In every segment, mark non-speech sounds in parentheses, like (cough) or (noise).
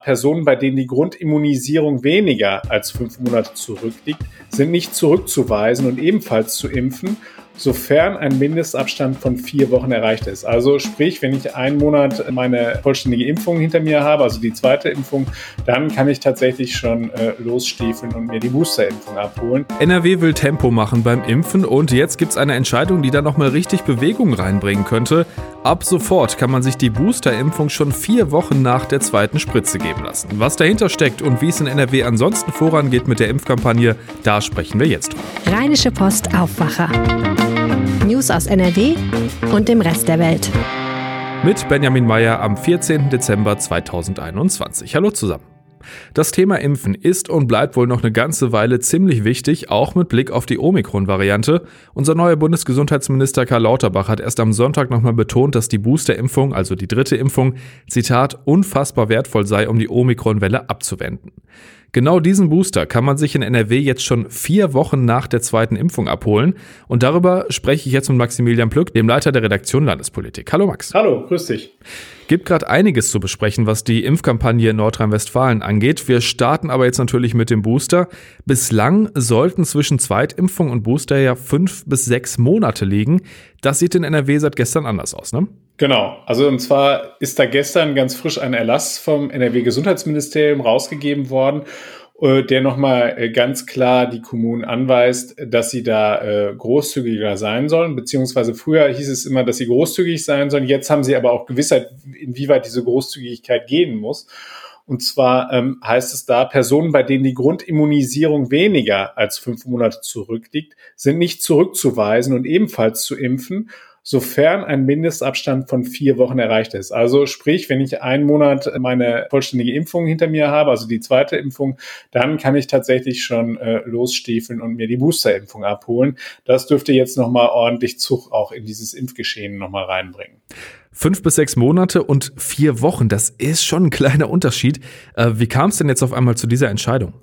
Personen, bei denen die Grundimmunisierung weniger als fünf Monate zurückliegt, sind nicht zurückzuweisen und ebenfalls zu impfen sofern ein Mindestabstand von vier Wochen erreicht ist. Also sprich, wenn ich einen Monat meine vollständige Impfung hinter mir habe, also die zweite Impfung, dann kann ich tatsächlich schon äh, losstiefeln und mir die Boosterimpfung abholen. NRW will Tempo machen beim Impfen und jetzt gibt es eine Entscheidung, die da nochmal richtig Bewegung reinbringen könnte. Ab sofort kann man sich die Boosterimpfung schon vier Wochen nach der zweiten Spritze geben lassen. Was dahinter steckt und wie es in NRW ansonsten vorangeht mit der Impfkampagne, da sprechen wir jetzt drüber. Rheinische Post Aufwacher. News aus NRW und dem Rest der Welt. Mit Benjamin Meyer am 14. Dezember 2021. Hallo zusammen. Das Thema Impfen ist und bleibt wohl noch eine ganze Weile ziemlich wichtig, auch mit Blick auf die Omikron-Variante. Unser neuer Bundesgesundheitsminister Karl Lauterbach hat erst am Sonntag nochmal betont, dass die Boosterimpfung, also die dritte Impfung, Zitat, unfassbar wertvoll sei, um die Omikron-Welle abzuwenden. Genau diesen Booster kann man sich in NRW jetzt schon vier Wochen nach der zweiten Impfung abholen. Und darüber spreche ich jetzt mit Maximilian Plück, dem Leiter der Redaktion Landespolitik. Hallo Max. Hallo, grüß dich. Gibt gerade einiges zu besprechen, was die Impfkampagne in Nordrhein-Westfalen angeht. Wir starten aber jetzt natürlich mit dem Booster. Bislang sollten zwischen Zweitimpfung und Booster ja fünf bis sechs Monate liegen. Das sieht in NRW seit gestern anders aus, ne? Genau, also und zwar ist da gestern ganz frisch ein Erlass vom NRW-Gesundheitsministerium rausgegeben worden, der nochmal äh, ganz klar die Kommunen anweist, dass sie da äh, großzügiger sein sollen, beziehungsweise früher hieß es immer, dass sie großzügig sein sollen. Jetzt haben sie aber auch Gewissheit, inwieweit diese Großzügigkeit gehen muss. Und zwar ähm, heißt es da, Personen, bei denen die Grundimmunisierung weniger als fünf Monate zurückliegt, sind nicht zurückzuweisen und ebenfalls zu impfen sofern ein Mindestabstand von vier Wochen erreicht ist. Also sprich, wenn ich einen Monat meine vollständige Impfung hinter mir habe, also die zweite Impfung, dann kann ich tatsächlich schon äh, losstiefeln und mir die Boosterimpfung abholen. Das dürfte jetzt nochmal ordentlich Zug auch in dieses Impfgeschehen nochmal reinbringen. Fünf bis sechs Monate und vier Wochen, das ist schon ein kleiner Unterschied. Äh, wie kam es denn jetzt auf einmal zu dieser Entscheidung?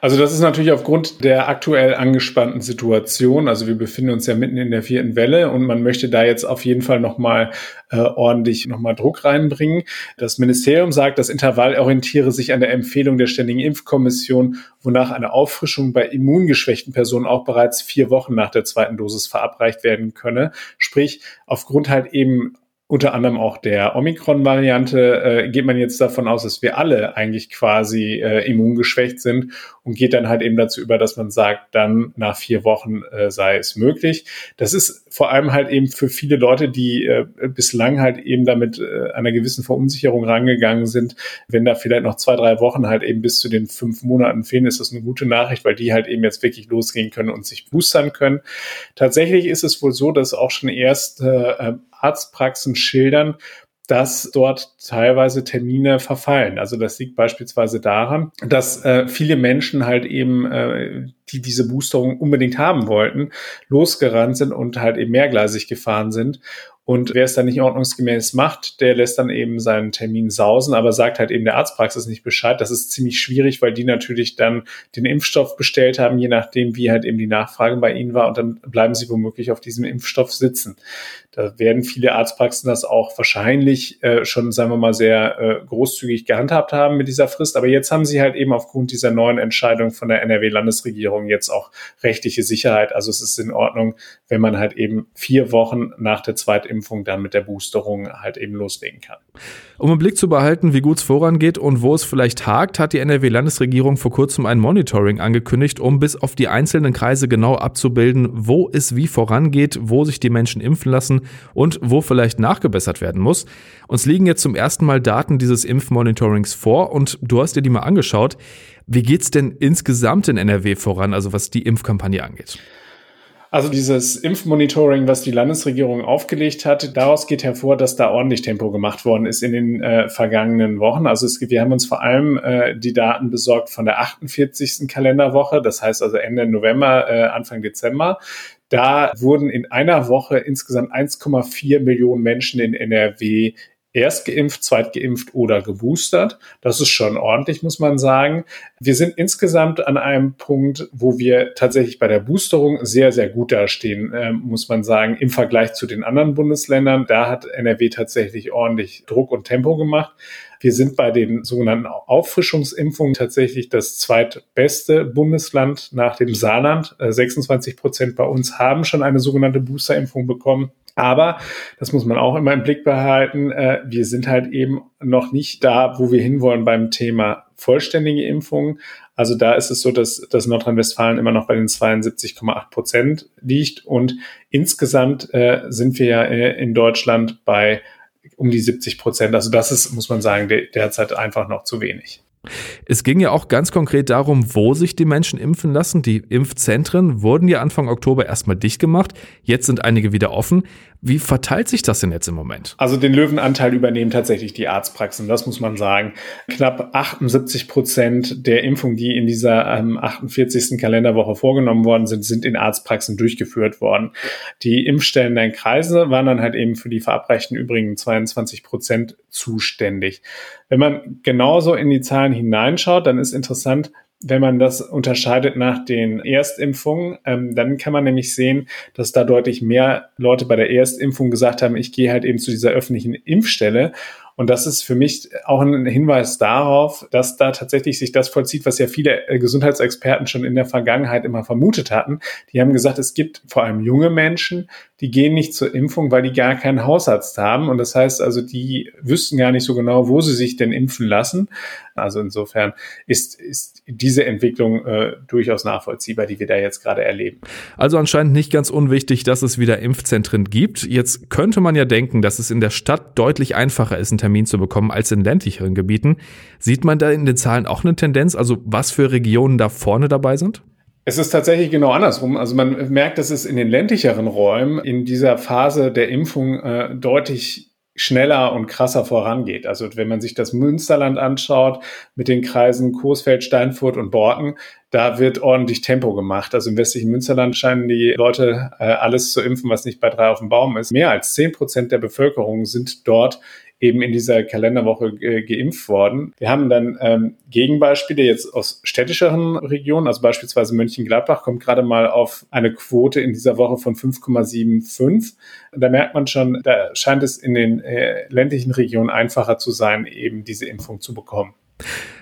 Also das ist natürlich aufgrund der aktuell angespannten Situation. Also wir befinden uns ja mitten in der vierten Welle und man möchte da jetzt auf jeden Fall nochmal äh, ordentlich nochmal Druck reinbringen. Das Ministerium sagt, das Intervall orientiere sich an der Empfehlung der Ständigen Impfkommission, wonach eine Auffrischung bei immungeschwächten Personen auch bereits vier Wochen nach der zweiten Dosis verabreicht werden könne. Sprich, aufgrund halt eben unter anderem auch der Omikron-Variante äh, geht man jetzt davon aus, dass wir alle eigentlich quasi äh, immungeschwächt sind und geht dann halt eben dazu über, dass man sagt, dann nach vier Wochen äh, sei es möglich. Das ist vor allem halt eben für viele Leute, die äh, bislang halt eben damit äh, einer gewissen Verunsicherung rangegangen sind. Wenn da vielleicht noch zwei, drei Wochen halt eben bis zu den fünf Monaten fehlen, ist das eine gute Nachricht, weil die halt eben jetzt wirklich losgehen können und sich boostern können. Tatsächlich ist es wohl so, dass auch schon erst äh, Arztpraxen schildern, dass dort teilweise Termine verfallen. Also das liegt beispielsweise daran, dass äh, viele Menschen halt eben, äh, die diese Boosterung unbedingt haben wollten, losgerannt sind und halt eben mehrgleisig gefahren sind und wer es dann nicht ordnungsgemäß macht, der lässt dann eben seinen Termin sausen, aber sagt halt eben der Arztpraxis nicht Bescheid. Das ist ziemlich schwierig, weil die natürlich dann den Impfstoff bestellt haben, je nachdem, wie halt eben die Nachfrage bei ihnen war. Und dann bleiben sie womöglich auf diesem Impfstoff sitzen. Da werden viele Arztpraxen das auch wahrscheinlich äh, schon, sagen wir mal, sehr äh, großzügig gehandhabt haben mit dieser Frist. Aber jetzt haben sie halt eben aufgrund dieser neuen Entscheidung von der NRW-Landesregierung jetzt auch rechtliche Sicherheit. Also es ist in Ordnung, wenn man halt eben vier Wochen nach der zweiten Impfung dann mit der Boosterung halt eben loslegen kann. Um im Blick zu behalten, wie gut es vorangeht und wo es vielleicht hakt, hat die NRW-Landesregierung vor kurzem ein Monitoring angekündigt, um bis auf die einzelnen Kreise genau abzubilden, wo es wie vorangeht, wo sich die Menschen impfen lassen und wo vielleicht nachgebessert werden muss. Uns liegen jetzt zum ersten Mal Daten dieses Impfmonitorings vor und du hast dir die mal angeschaut. Wie geht's denn insgesamt in NRW voran, also was die Impfkampagne angeht? Also dieses Impfmonitoring, was die Landesregierung aufgelegt hat, daraus geht hervor, dass da ordentlich Tempo gemacht worden ist in den äh, vergangenen Wochen. Also es, wir haben uns vor allem äh, die Daten besorgt von der 48. Kalenderwoche, das heißt also Ende November, äh, Anfang Dezember. Da wurden in einer Woche insgesamt 1,4 Millionen Menschen in NRW erst geimpft, zweit geimpft oder geboostert. Das ist schon ordentlich, muss man sagen. Wir sind insgesamt an einem Punkt, wo wir tatsächlich bei der Boosterung sehr, sehr gut dastehen, äh, muss man sagen, im Vergleich zu den anderen Bundesländern. Da hat NRW tatsächlich ordentlich Druck und Tempo gemacht. Wir sind bei den sogenannten Auffrischungsimpfungen tatsächlich das zweitbeste Bundesland nach dem Saarland. 26 äh, Prozent bei uns haben schon eine sogenannte Boosterimpfung bekommen. Aber, das muss man auch immer im Blick behalten, äh, wir sind halt eben noch nicht da, wo wir hinwollen beim Thema vollständige Impfungen. Also da ist es so, dass, dass Nordrhein-Westfalen immer noch bei den 72,8 Prozent liegt. Und insgesamt äh, sind wir ja äh, in Deutschland bei um die 70 Prozent. Also das ist, muss man sagen, derzeit einfach noch zu wenig. Es ging ja auch ganz konkret darum, wo sich die Menschen impfen lassen. Die Impfzentren wurden ja Anfang Oktober erstmal dicht gemacht. Jetzt sind einige wieder offen. Wie verteilt sich das denn jetzt im Moment? Also den Löwenanteil übernehmen tatsächlich die Arztpraxen, das muss man sagen. Knapp 78 Prozent der Impfungen, die in dieser ähm, 48. Kalenderwoche vorgenommen worden sind, sind in Arztpraxen durchgeführt worden. Die Impfstellen der Kreise waren dann halt eben für die verabreichten übrigen 22 Prozent zuständig. Wenn man genauso in die Zahlen hineinschaut, dann ist interessant, wenn man das unterscheidet nach den Erstimpfungen, ähm, dann kann man nämlich sehen, dass da deutlich mehr Leute bei der Erstimpfung gesagt haben, ich gehe halt eben zu dieser öffentlichen Impfstelle und das ist für mich auch ein Hinweis darauf, dass da tatsächlich sich das vollzieht, was ja viele äh, Gesundheitsexperten schon in der Vergangenheit immer vermutet hatten. Die haben gesagt, es gibt vor allem junge Menschen, die gehen nicht zur Impfung, weil die gar keinen Hausarzt haben. Und das heißt also, die wüssten gar nicht so genau, wo sie sich denn impfen lassen. Also insofern ist, ist diese Entwicklung äh, durchaus nachvollziehbar, die wir da jetzt gerade erleben. Also anscheinend nicht ganz unwichtig, dass es wieder Impfzentren gibt. Jetzt könnte man ja denken, dass es in der Stadt deutlich einfacher ist, einen Termin zu bekommen als in ländlicheren Gebieten. Sieht man da in den Zahlen auch eine Tendenz, also was für Regionen da vorne dabei sind? Es ist tatsächlich genau andersrum. Also man merkt, dass es in den ländlicheren Räumen in dieser Phase der Impfung äh, deutlich schneller und krasser vorangeht. Also wenn man sich das Münsterland anschaut mit den Kreisen Coesfeld, Steinfurt und Borken, da wird ordentlich Tempo gemacht. Also im westlichen Münsterland scheinen die Leute äh, alles zu impfen, was nicht bei drei auf dem Baum ist. Mehr als zehn Prozent der Bevölkerung sind dort eben in dieser Kalenderwoche äh, geimpft worden. Wir haben dann ähm, Gegenbeispiele jetzt aus städtischeren Regionen, also beispielsweise Mönchengladbach kommt gerade mal auf eine Quote in dieser Woche von 5,75. Da merkt man schon, da scheint es in den äh, ländlichen Regionen einfacher zu sein, eben diese Impfung zu bekommen.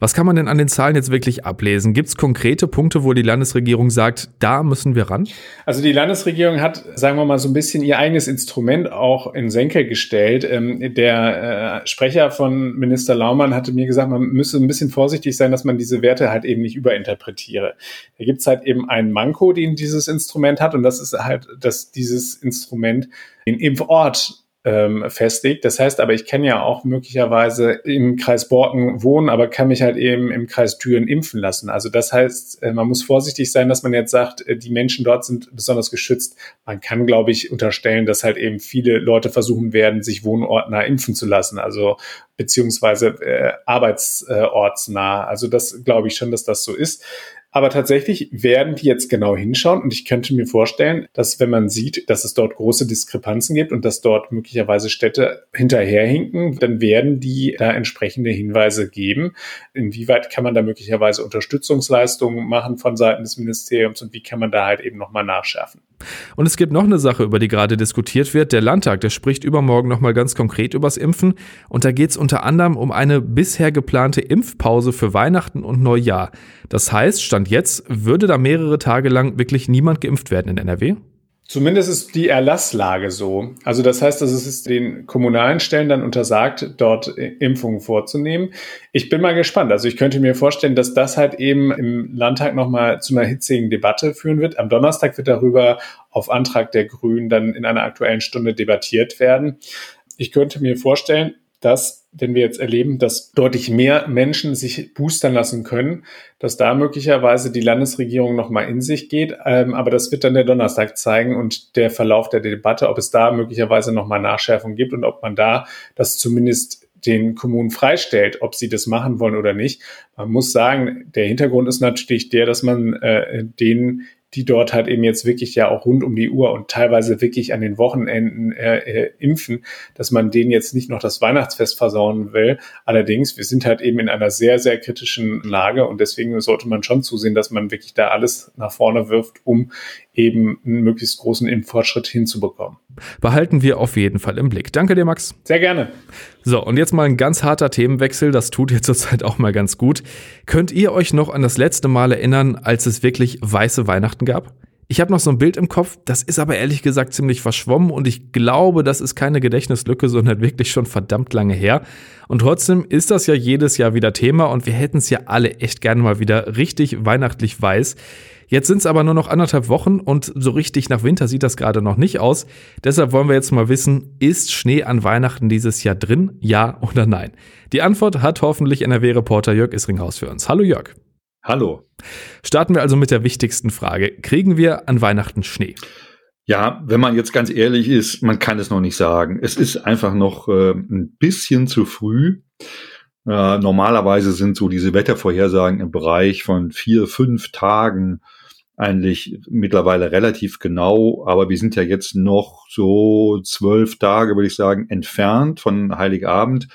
Was kann man denn an den Zahlen jetzt wirklich ablesen? Gibt es konkrete Punkte, wo die Landesregierung sagt, da müssen wir ran? Also die Landesregierung hat, sagen wir mal, so ein bisschen ihr eigenes Instrument auch in Senke gestellt. Ähm, der äh, Sprecher von Minister Laumann hatte mir gesagt, man müsse ein bisschen vorsichtig sein, dass man diese Werte halt eben nicht überinterpretiere. Da gibt es halt eben einen Manko, den dieses Instrument hat und das ist halt, dass dieses Instrument den Impfort ähm, festlegt. Das heißt aber, ich kann ja auch möglicherweise im Kreis Borken wohnen, aber kann mich halt eben im Kreis Thüren impfen lassen. Also das heißt, äh, man muss vorsichtig sein, dass man jetzt sagt, äh, die Menschen dort sind besonders geschützt. Man kann, glaube ich, unterstellen, dass halt eben viele Leute versuchen werden, sich wohnortnah impfen zu lassen. Also beziehungsweise äh, arbeitsortsnah. Also das glaube ich schon, dass das so ist. Aber tatsächlich werden die jetzt genau hinschauen und ich könnte mir vorstellen, dass wenn man sieht, dass es dort große Diskrepanzen gibt und dass dort möglicherweise Städte hinterherhinken, dann werden die da entsprechende Hinweise geben. Inwieweit kann man da möglicherweise Unterstützungsleistungen machen von Seiten des Ministeriums und wie kann man da halt eben nochmal nachschärfen? Und es gibt noch eine Sache, über die gerade diskutiert wird. Der Landtag, der spricht übermorgen nochmal ganz konkret übers Impfen. Und da geht es unter anderem um eine bisher geplante Impfpause für Weihnachten und Neujahr. Das heißt, Stand jetzt, würde da mehrere Tage lang wirklich niemand geimpft werden in NRW? Zumindest ist die Erlasslage so. Also das heißt, dass es den kommunalen Stellen dann untersagt, dort Impfungen vorzunehmen. Ich bin mal gespannt. Also ich könnte mir vorstellen, dass das halt eben im Landtag nochmal zu einer hitzigen Debatte führen wird. Am Donnerstag wird darüber auf Antrag der Grünen dann in einer aktuellen Stunde debattiert werden. Ich könnte mir vorstellen, dass, wenn wir jetzt erleben, dass deutlich mehr Menschen sich boostern lassen können, dass da möglicherweise die Landesregierung nochmal in sich geht. Ähm, aber das wird dann der Donnerstag zeigen und der Verlauf der Debatte, ob es da möglicherweise nochmal Nachschärfung gibt und ob man da das zumindest den Kommunen freistellt, ob sie das machen wollen oder nicht. Man muss sagen, der Hintergrund ist natürlich der, dass man äh, denen die dort halt eben jetzt wirklich ja auch rund um die Uhr und teilweise wirklich an den Wochenenden äh, äh, impfen, dass man denen jetzt nicht noch das Weihnachtsfest versauen will. Allerdings, wir sind halt eben in einer sehr, sehr kritischen Lage und deswegen sollte man schon zusehen, dass man wirklich da alles nach vorne wirft, um eben einen möglichst großen Impffortschritt hinzubekommen. Behalten wir auf jeden Fall im Blick. Danke dir, Max. Sehr gerne. So, und jetzt mal ein ganz harter Themenwechsel. Das tut jetzt (laughs) zurzeit auch mal ganz gut. Könnt ihr euch noch an das letzte Mal erinnern, als es wirklich weiße Weihnachten gab? Ich habe noch so ein Bild im Kopf, das ist aber ehrlich gesagt ziemlich verschwommen und ich glaube, das ist keine Gedächtnislücke, sondern wirklich schon verdammt lange her. Und trotzdem ist das ja jedes Jahr wieder Thema und wir hätten es ja alle echt gerne mal wieder richtig weihnachtlich weiß. Jetzt sind es aber nur noch anderthalb Wochen und so richtig nach Winter sieht das gerade noch nicht aus. Deshalb wollen wir jetzt mal wissen, ist Schnee an Weihnachten dieses Jahr drin? Ja oder nein? Die Antwort hat hoffentlich NRW-Reporter Jörg Isringhaus für uns. Hallo Jörg. Hallo. Starten wir also mit der wichtigsten Frage. Kriegen wir an Weihnachten Schnee? Ja, wenn man jetzt ganz ehrlich ist, man kann es noch nicht sagen. Es ist einfach noch äh, ein bisschen zu früh. Äh, normalerweise sind so diese Wettervorhersagen im Bereich von vier, fünf Tagen eigentlich mittlerweile relativ genau, aber wir sind ja jetzt noch so zwölf Tage, würde ich sagen, entfernt von Heiligabend.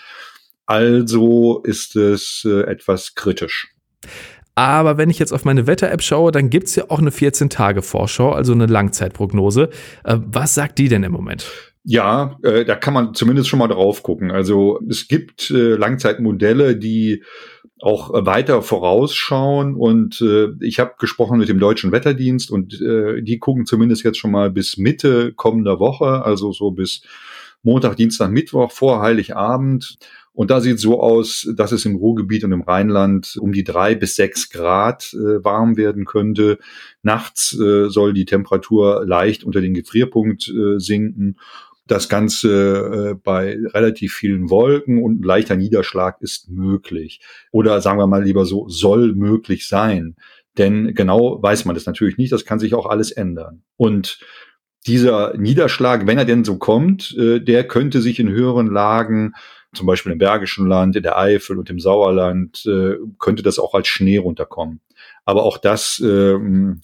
Also ist es äh, etwas kritisch. Aber wenn ich jetzt auf meine Wetter-App schaue, dann gibt's ja auch eine 14-Tage-Vorschau, also eine Langzeitprognose. Äh, was sagt die denn im Moment? Ja, äh, da kann man zumindest schon mal drauf gucken. Also es gibt äh, Langzeitmodelle, die auch weiter vorausschauen. Und äh, ich habe gesprochen mit dem Deutschen Wetterdienst und äh, die gucken zumindest jetzt schon mal bis Mitte kommender Woche, also so bis Montag, Dienstag, Mittwoch vor Heiligabend. Und da sieht so aus, dass es im Ruhrgebiet und im Rheinland um die drei bis sechs Grad äh, warm werden könnte. Nachts äh, soll die Temperatur leicht unter den Gefrierpunkt äh, sinken. Das Ganze äh, bei relativ vielen Wolken und leichter Niederschlag ist möglich. Oder sagen wir mal lieber so, soll möglich sein. Denn genau weiß man das natürlich nicht. Das kann sich auch alles ändern. Und dieser Niederschlag, wenn er denn so kommt, äh, der könnte sich in höheren Lagen zum Beispiel im Bergischen Land, in der Eifel und im Sauerland, äh, könnte das auch als Schnee runterkommen. Aber auch das äh,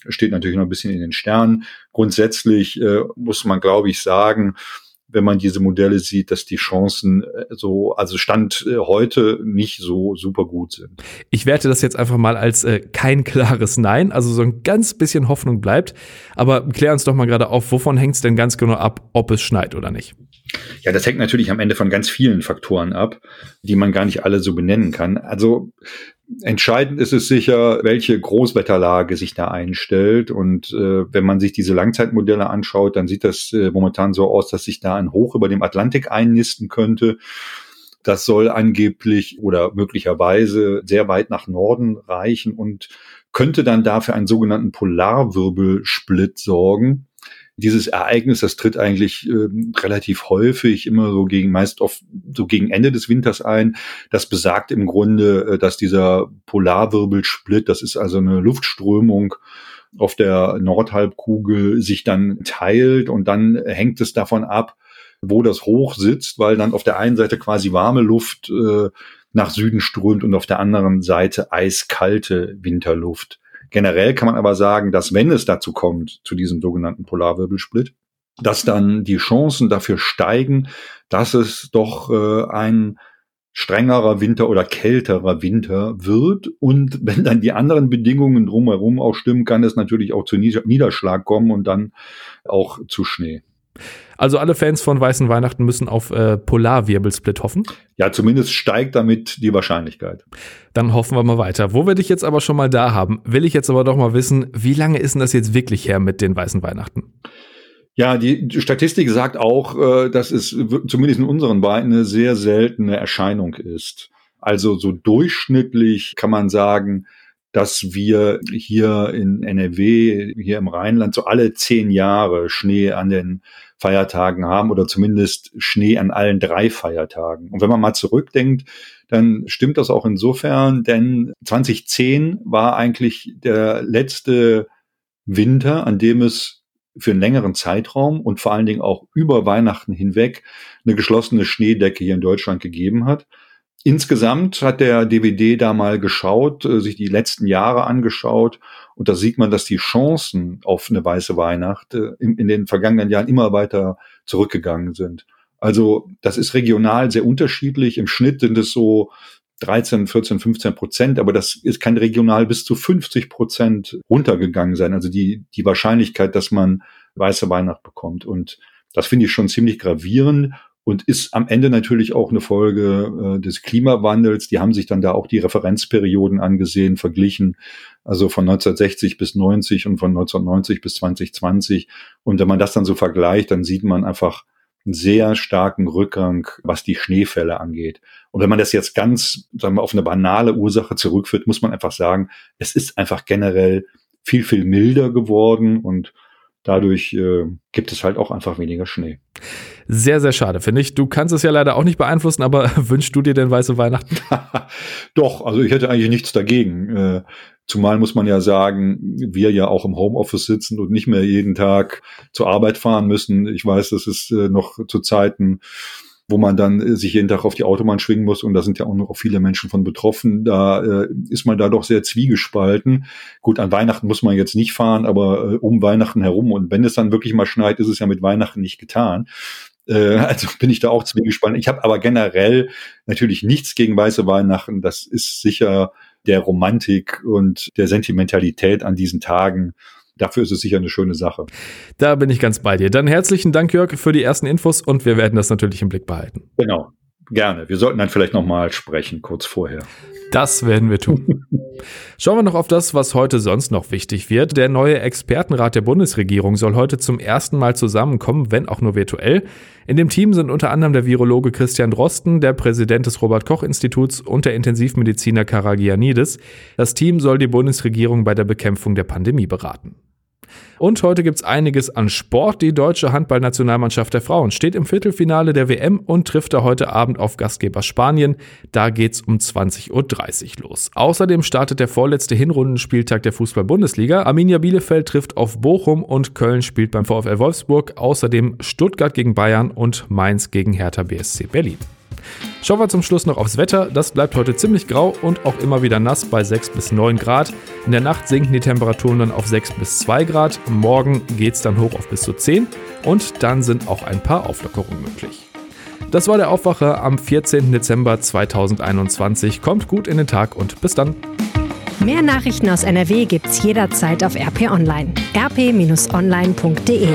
steht natürlich noch ein bisschen in den Sternen. Grundsätzlich äh, muss man, glaube ich, sagen, wenn man diese Modelle sieht, dass die Chancen äh, so, also Stand äh, heute nicht so super gut sind. Ich werte das jetzt einfach mal als äh, kein klares Nein, also so ein ganz bisschen Hoffnung bleibt. Aber klär uns doch mal gerade auf, wovon hängt es denn ganz genau ab, ob es schneit oder nicht? Ja, das hängt natürlich am Ende von ganz vielen Faktoren ab, die man gar nicht alle so benennen kann. Also entscheidend ist es sicher, welche Großwetterlage sich da einstellt. Und äh, wenn man sich diese Langzeitmodelle anschaut, dann sieht das äh, momentan so aus, dass sich da ein Hoch über dem Atlantik einnisten könnte. Das soll angeblich oder möglicherweise sehr weit nach Norden reichen und könnte dann dafür einen sogenannten Polarwirbelsplit sorgen dieses Ereignis, das tritt eigentlich äh, relativ häufig immer so gegen, meist auf, so gegen Ende des Winters ein. Das besagt im Grunde, äh, dass dieser Polarwirbelsplit, das ist also eine Luftströmung, auf der Nordhalbkugel sich dann teilt und dann hängt es davon ab, wo das hoch sitzt, weil dann auf der einen Seite quasi warme Luft äh, nach Süden strömt und auf der anderen Seite eiskalte Winterluft. Generell kann man aber sagen, dass wenn es dazu kommt, zu diesem sogenannten Polarwirbelsplit, dass dann die Chancen dafür steigen, dass es doch äh, ein strengerer Winter oder kälterer Winter wird. Und (laughs) wenn dann die anderen Bedingungen drumherum auch stimmen, kann es natürlich auch zu Niederschlag kommen und dann auch zu Schnee. Also alle Fans von Weißen Weihnachten müssen auf äh, Polarwirbelsplit hoffen. Ja, zumindest steigt damit die Wahrscheinlichkeit. Dann hoffen wir mal weiter. Wo wir dich jetzt aber schon mal da haben, will ich jetzt aber doch mal wissen, wie lange ist denn das jetzt wirklich her mit den Weißen Weihnachten? Ja, die Statistik sagt auch, äh, dass es zumindest in unseren Beinen eine sehr seltene Erscheinung ist. Also so durchschnittlich kann man sagen, dass wir hier in NRW, hier im Rheinland, so alle zehn Jahre Schnee an den Feiertagen haben oder zumindest Schnee an allen drei Feiertagen. Und wenn man mal zurückdenkt, dann stimmt das auch insofern, denn 2010 war eigentlich der letzte Winter, an dem es für einen längeren Zeitraum und vor allen Dingen auch über Weihnachten hinweg eine geschlossene Schneedecke hier in Deutschland gegeben hat. Insgesamt hat der DVD da mal geschaut, äh, sich die letzten Jahre angeschaut und da sieht man, dass die Chancen auf eine weiße Weihnacht äh, in, in den vergangenen Jahren immer weiter zurückgegangen sind. Also das ist regional sehr unterschiedlich. Im Schnitt sind es so 13, 14, 15 Prozent, aber das ist, kann regional bis zu 50 Prozent runtergegangen sein. Also die, die Wahrscheinlichkeit, dass man weiße Weihnacht bekommt. Und das finde ich schon ziemlich gravierend und ist am Ende natürlich auch eine Folge äh, des Klimawandels. Die haben sich dann da auch die Referenzperioden angesehen, verglichen, also von 1960 bis 90 und von 1990 bis 2020. Und wenn man das dann so vergleicht, dann sieht man einfach einen sehr starken Rückgang, was die Schneefälle angeht. Und wenn man das jetzt ganz, sagen wir, auf eine banale Ursache zurückführt, muss man einfach sagen, es ist einfach generell viel, viel milder geworden und dadurch äh, gibt es halt auch einfach weniger Schnee. Sehr, sehr schade, finde ich. Du kannst es ja leider auch nicht beeinflussen, aber (laughs) wünschst du dir denn weiße Weihnachten? (laughs) (laughs) Doch, also ich hätte eigentlich nichts dagegen. Äh, zumal muss man ja sagen, wir ja auch im Homeoffice sitzen und nicht mehr jeden Tag zur Arbeit fahren müssen. Ich weiß, das ist äh, noch zu Zeiten wo man dann äh, sich jeden Tag auf die Autobahn schwingen muss und da sind ja auch noch viele Menschen von betroffen. Da äh, ist man da doch sehr zwiegespalten. Gut, an Weihnachten muss man jetzt nicht fahren, aber äh, um Weihnachten herum und wenn es dann wirklich mal schneit, ist es ja mit Weihnachten nicht getan. Äh, (laughs) also bin ich da auch zwiegespalten. Ich habe aber generell natürlich nichts gegen weiße Weihnachten. Das ist sicher der Romantik und der Sentimentalität an diesen Tagen dafür ist es sicher eine schöne Sache. Da bin ich ganz bei dir. Dann herzlichen Dank, Jörg, für die ersten Infos und wir werden das natürlich im Blick behalten. Genau. Gerne. Wir sollten dann vielleicht nochmal sprechen, kurz vorher. Das werden wir tun. (laughs) Schauen wir noch auf das, was heute sonst noch wichtig wird. Der neue Expertenrat der Bundesregierung soll heute zum ersten Mal zusammenkommen, wenn auch nur virtuell. In dem Team sind unter anderem der Virologe Christian Drosten, der Präsident des Robert Koch Instituts und der Intensivmediziner Karagianidis. Das Team soll die Bundesregierung bei der Bekämpfung der Pandemie beraten. Und heute gibt's einiges an Sport. Die deutsche Handballnationalmannschaft der Frauen steht im Viertelfinale der WM und trifft da heute Abend auf Gastgeber Spanien. Da geht's um 20.30 Uhr los. Außerdem startet der vorletzte Hinrundenspieltag der Fußball-Bundesliga. Arminia Bielefeld trifft auf Bochum und Köln spielt beim VfL Wolfsburg. Außerdem Stuttgart gegen Bayern und Mainz gegen Hertha BSC Berlin. Schauen wir zum Schluss noch aufs Wetter. Das bleibt heute ziemlich grau und auch immer wieder nass bei 6 bis 9 Grad. In der Nacht sinken die Temperaturen dann auf 6 bis 2 Grad. Morgen geht es dann hoch auf bis zu 10 und dann sind auch ein paar Auflockerungen möglich. Das war der Aufwacher am 14. Dezember 2021. Kommt gut in den Tag und bis dann. Mehr Nachrichten aus NRW gibt's jederzeit auf RP Online. rp-online.de